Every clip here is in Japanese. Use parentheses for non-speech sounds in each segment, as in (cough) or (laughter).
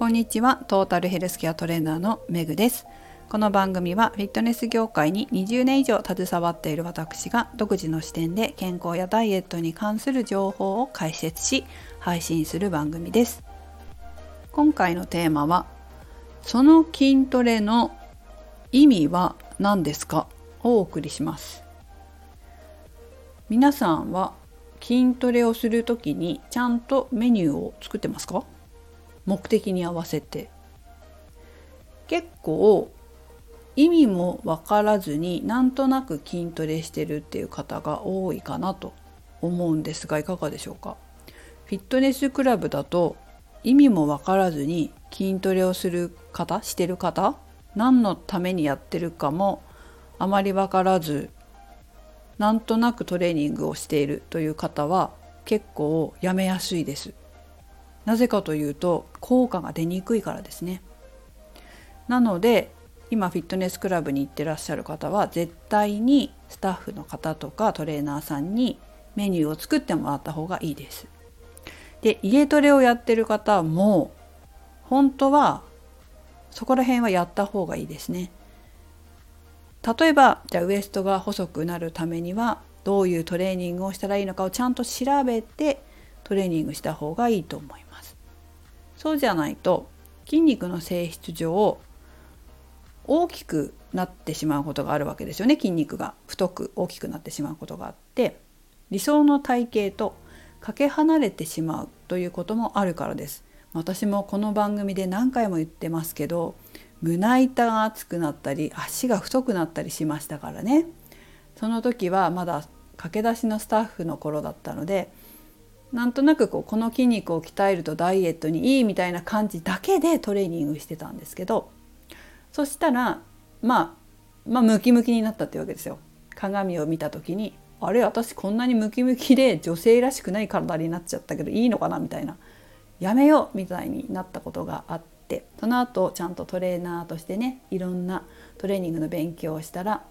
こんにちは。トータルヘルスケアトレーナーのメグです。この番組はフィットネス業界に20年以上携わっている私が独自の視点で健康やダイエットに関する情報を解説し配信する番組です。今回のテーマはその筋トレの意味は何ですか？をお送りします。皆さんは筋トレをする時にちゃんとメニューを作ってますか？目的に合わせて。結構意味も分からずになんとなく筋トレしてるっていう方が多いかなと思うんですがいかがでしょうか？フィットネスクラブだと意味も分からずに筋トレをする方してる方何のためにやってるかもあまり分からずなんとなくトレーニングをしているという方は結構やめやすいです。なぜかというと効果が出にくいからですね。なので今フィットネスクラブに行ってらっしゃる方は絶対にスタッフの方とかトレーナーさんにメニューを作ってもらった方がいいです。で家トレをやってる方も本当はそこら辺はやった方がいいですね。例えばじゃあウエストが細くなるためにはどういうトレーニングをしたらいいのかをちゃんと調べてトレーニングした方がいいと思います。そうじゃないと筋肉の性質上大きくなってしまうことがあるわけですよね。筋肉が。太く大きくなってしまうことがあって理想の体型とかけ離れてしまうということもあるからです。私もこの番組で何回も言ってますけど胸板が厚くなったり足が太くなったりしましたからね。その時はまだ駆け出しのスタッフの頃だったのでなんとなくこうこの筋肉を鍛えるとダイエットにいいみたいな感じだけでトレーニングしてたんですけどそしたら、まあ、まあムキムキになったってわけですよ。鏡を見た時にあれ私こんなにムキムキで女性らしくない体になっちゃったけどいいのかなみたいなやめようみたいになったことがあってその後ちゃんとトレーナーとしてねいろんなトレーニングの勉強をしたら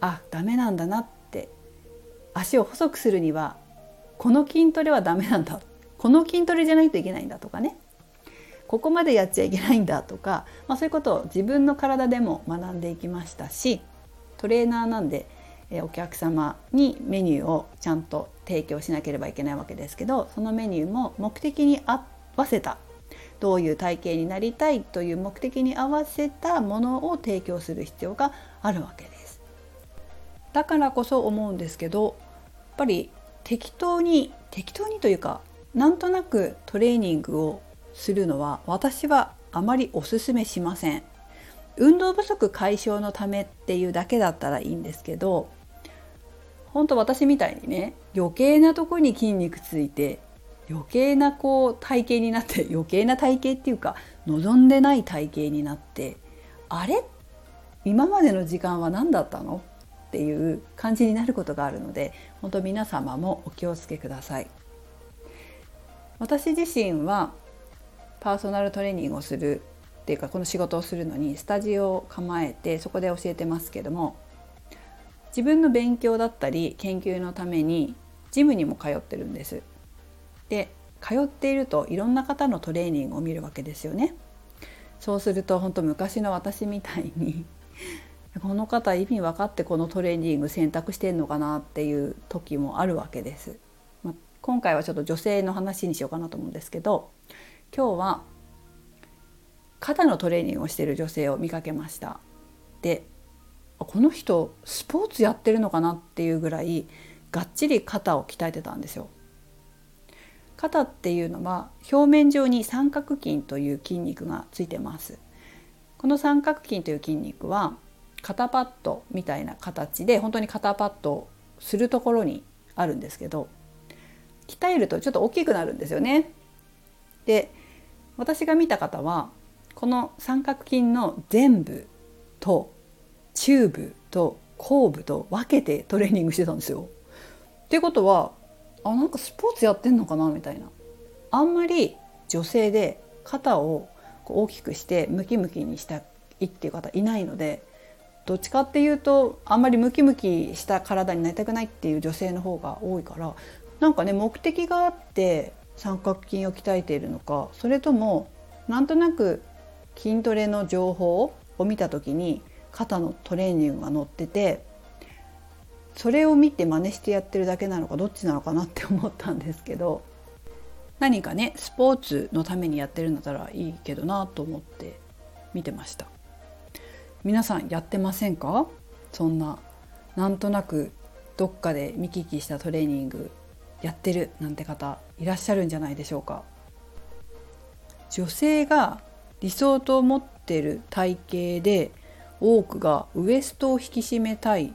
あダメなんだなって足を細くするにはこの筋トレはダメなんだ。この筋トレじゃないといけないんだとかね。ここまでやっちゃいけないんだとか、まあ、そういうことを自分の体でも学んでいきましたしトレーナーなんでお客様にメニューをちゃんと提供しなければいけないわけですけどそのメニューも目的に合わせたどういう体型になりたいという目的に合わせたものを提供する必要があるわけです。だからこそ思うんですけどやっぱり適当に適当にというかなんとなくトレーニングをするのは私はあまりおすすめしません。運動不足解消のためっていうだけだったらいいんですけど本当私みたいにね余計なとこに筋肉ついて余計なこう体型になって (laughs) 余計な体型っていうか望んでない体型になってあれ？今までの時間は何だったの？っていう感じになることがあるので本当皆様もお気をつけください。私自身はパーソナルトレーニングをするっていうかこの仕事をするのにスタジオを構えてそこで教えてますけども自分の勉強だったり研究のためにジムにも通ってるんです。で通っているといろんな方のトレーニングを見るわけですよね。そうすると本当昔の私みたいにこの方意味分かってこのトレーニング選択してんのかなっていう時もあるわけです。まあ、今回はちょっと女性の話にしようかなと思うんですけど今日は肩のトレーニングをしている女性を見かけました。でこの人スポーツやってるのかなっていうぐらいがっちり肩を鍛えてたんですよ。肩っていうのは表面上に三角筋という筋肉がついてます。この三角筋という筋肉は肩パッドみたいな形で本当に肩パッドをするところにあるんですけど鍛えるとちょっと大きくなるんですよねで私が見た方はこの三角筋の全部と中部と後部と分けてトレーニングしてたんですよ。っていうことはあなんかスポーツやってんのかなみたいな。あんまり女性で肩を大きくしてムキムキにしたいっていう方いないのでどっちかっていうとあんまりムキムキした体になりたくないっていう女性の方が多いからなんかね目的があって三角筋を鍛えているのかそれともなんとなく筋トレの情報を見た時に肩のトレーニングが載っててそれを見て真似してやってるだけなのかどっちなのかなって思ったんですけど何かねスポーツのためにやってるんだったらいいけどなと思って見てました。皆さんやってませんか？そんななんとなくどっかで見聞きしたトレーニングやってるなんて方いらっしゃるんじゃないでしょうか。女性が理想と思ってる体型で多くがウエストを引き締めたい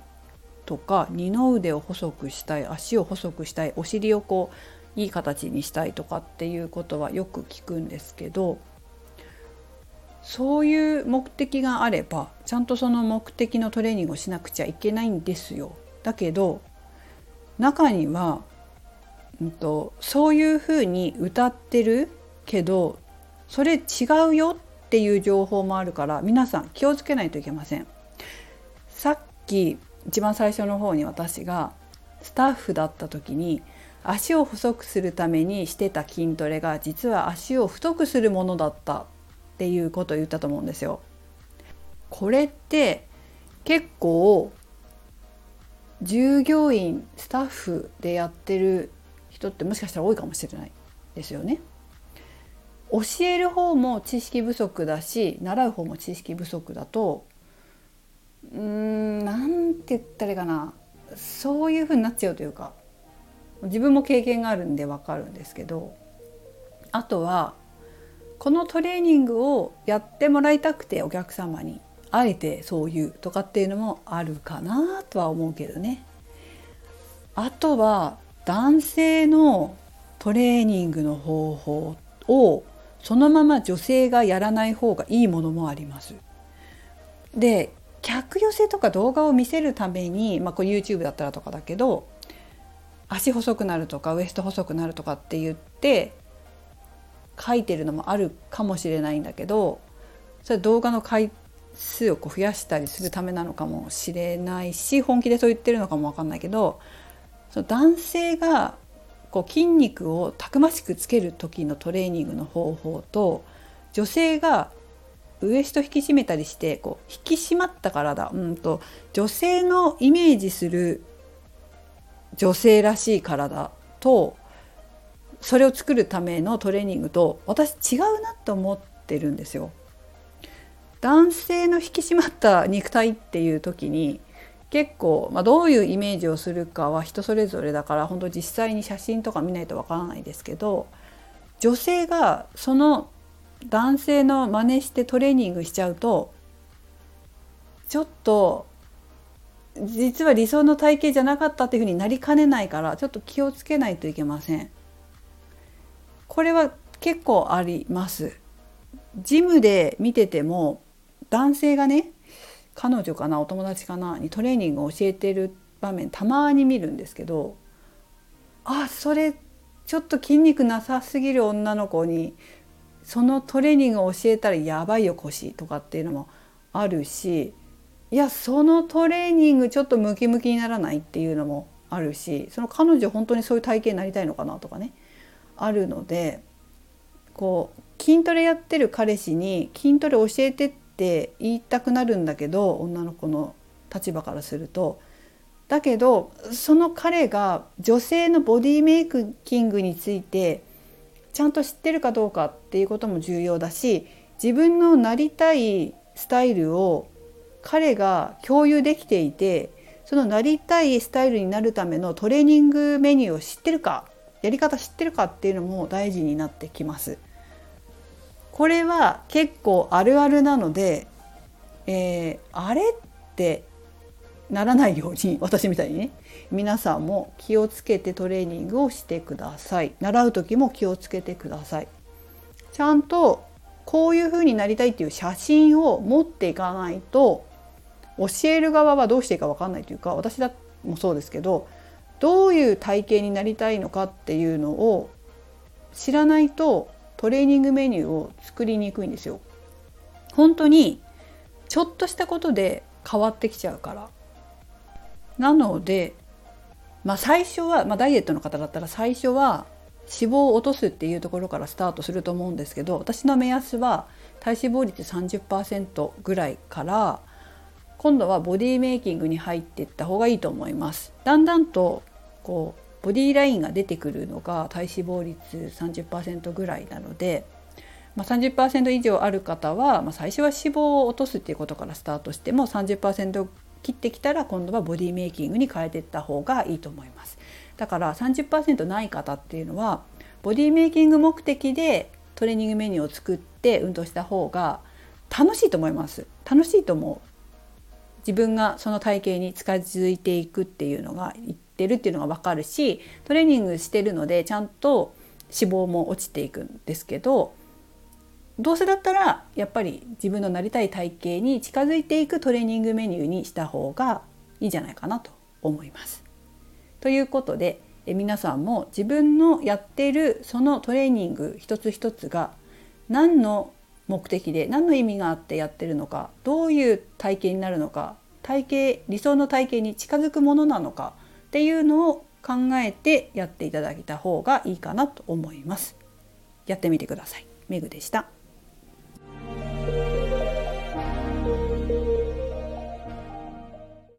とか二の腕を細くしたい足を細くしたいお尻をこういい形にしたいとかっていうことはよく聞くんですけどそういう目的があればちゃんとその目的のトレーニングをしなくちゃいけないんですよ。だけど中には、うんと、そういうふうに歌ってるけどそれ違うよっていう情報もあるから皆さん気をつけないといけません。さっき一番最初の方に私がスタッフだった時に足を細くするためにしてた筋トレが実は足を太くするものだったっていうことを言ったと思うんですよ。これって結構従業員スタッフでやってる人ってもしかしたら多いかもしれないですよね。教える方も知識不足だし習う方も知識不足だとうーんなんて言ったらいいかなそういう風になっちゃうというか自分も経験があるんで分かるんですけどあとはこのトレーニングをやってもらいたくてお客様にあえてそういうとかっていうのもあるかなとは思うけどね。あとは男性のトレーニングの方法をそのまま女性がやらない方がいいものもあります。で客寄せとか動画を見せるために、まあ、こう YouTube だったらとかだけど足細くなるとかウエスト細くなるとかって言って書いてるのもあるかもしれないんだけどそれ動画の回数をこう増やしたりするためなのかもしれないし本気でそう言ってるのかも分かんないけどその男性がこう筋肉をたくましくつける時のトレーニングの方法と女性がウエスト引き締めたりしてこう引き締まった体うんと女性のイメージする女性らしい体とそれを作るためのトレーニングと私違うなと思ってるんですよ。男性の引き締まった肉体っていう時に結構、まあ、どういうイメージをするかは人それぞれだから本当実際に写真とか見ないとわからないですけど女性がその男性の真似してトレーニングしちゃうとちょっと実は理想の体型じゃなかったっていうふうになりかねないからちょっと気をつけないといけません。これは結構あります。ジムで見てても男性がね彼女かなお友達かなにトレーニングを教えてる場面たまに見るんですけどあそれちょっと筋肉なさすぎる女の子にそのトレーニングを教えたらやばいよ腰とかっていうのもあるしいやそのトレーニングちょっとムキムキにならないっていうのもあるしその彼女本当にそういう体型になりたいのかなとかねあるのでこう筋トレやってる彼氏に筋トレ教えてって言いたくなるんだけど女の子の立場からすると。だけどその彼が女性のボディメイキングについてちゃんと知ってるかどうかっていうことも重要だし自分のなりたいスタイルを彼が共有できていてそのなりたいスタイルになるためのトレーニングメニューを知ってるかやり方知ってるかっていうのも大事になってきます。これは結構あるあるなので、えー、あれってならないように (laughs) 私みたいにね皆さんも気をつけてトレーニングをしてください習う時も気をつけてくださいちゃんとこういう風になりたいっていう写真を持っていかないと教える側はどうしていいか分かんないというか私だもそうですけどどういう体型になりたいのかっていうのを知らないとトレーニングメニューを作りにくいんですよ。本当にちょっとしたことで変わってきちゃうからなので、まあ、最初は、まあ、ダイエットの方だったら最初は脂肪を落とすっていうところからスタートすると思うんですけど私の目安は体脂肪率30%ぐらいから今度はボディメイキングに入っていった方がいいと思います。だんだんとこうボディーラインが出てくるのが体脂肪率30%ぐらいなので、まあ、30%以上ある方は、まあ、最初は脂肪を落とすっていうことからスタートしても30%切ってきたら今度はボディメイキングに変えていった方がいいと思います。だから30%ない方っていうのはボディメイキング目的でトレーニングメニューを作って運動した方が楽しいと思います楽しいと思う自分がその体型に近づいていくっていうのがってるっていうのが分かるしトレーニングしてるのでちゃんと脂肪も落ちていくんですけどどうせだったらやっぱり自分のなりたい体型に近づいていくトレーニングメニューにした方がいいんじゃないかなと思います。ということでえ皆さんも自分のやってるそのトレーニング一つ一つが何の目的で何の意味があってやってるのかどういう体型になるのか体型理想の体型に近づくものなのかっていうのを考えてやっていただいた方がいいかなと思います。やってみてください。メグでした。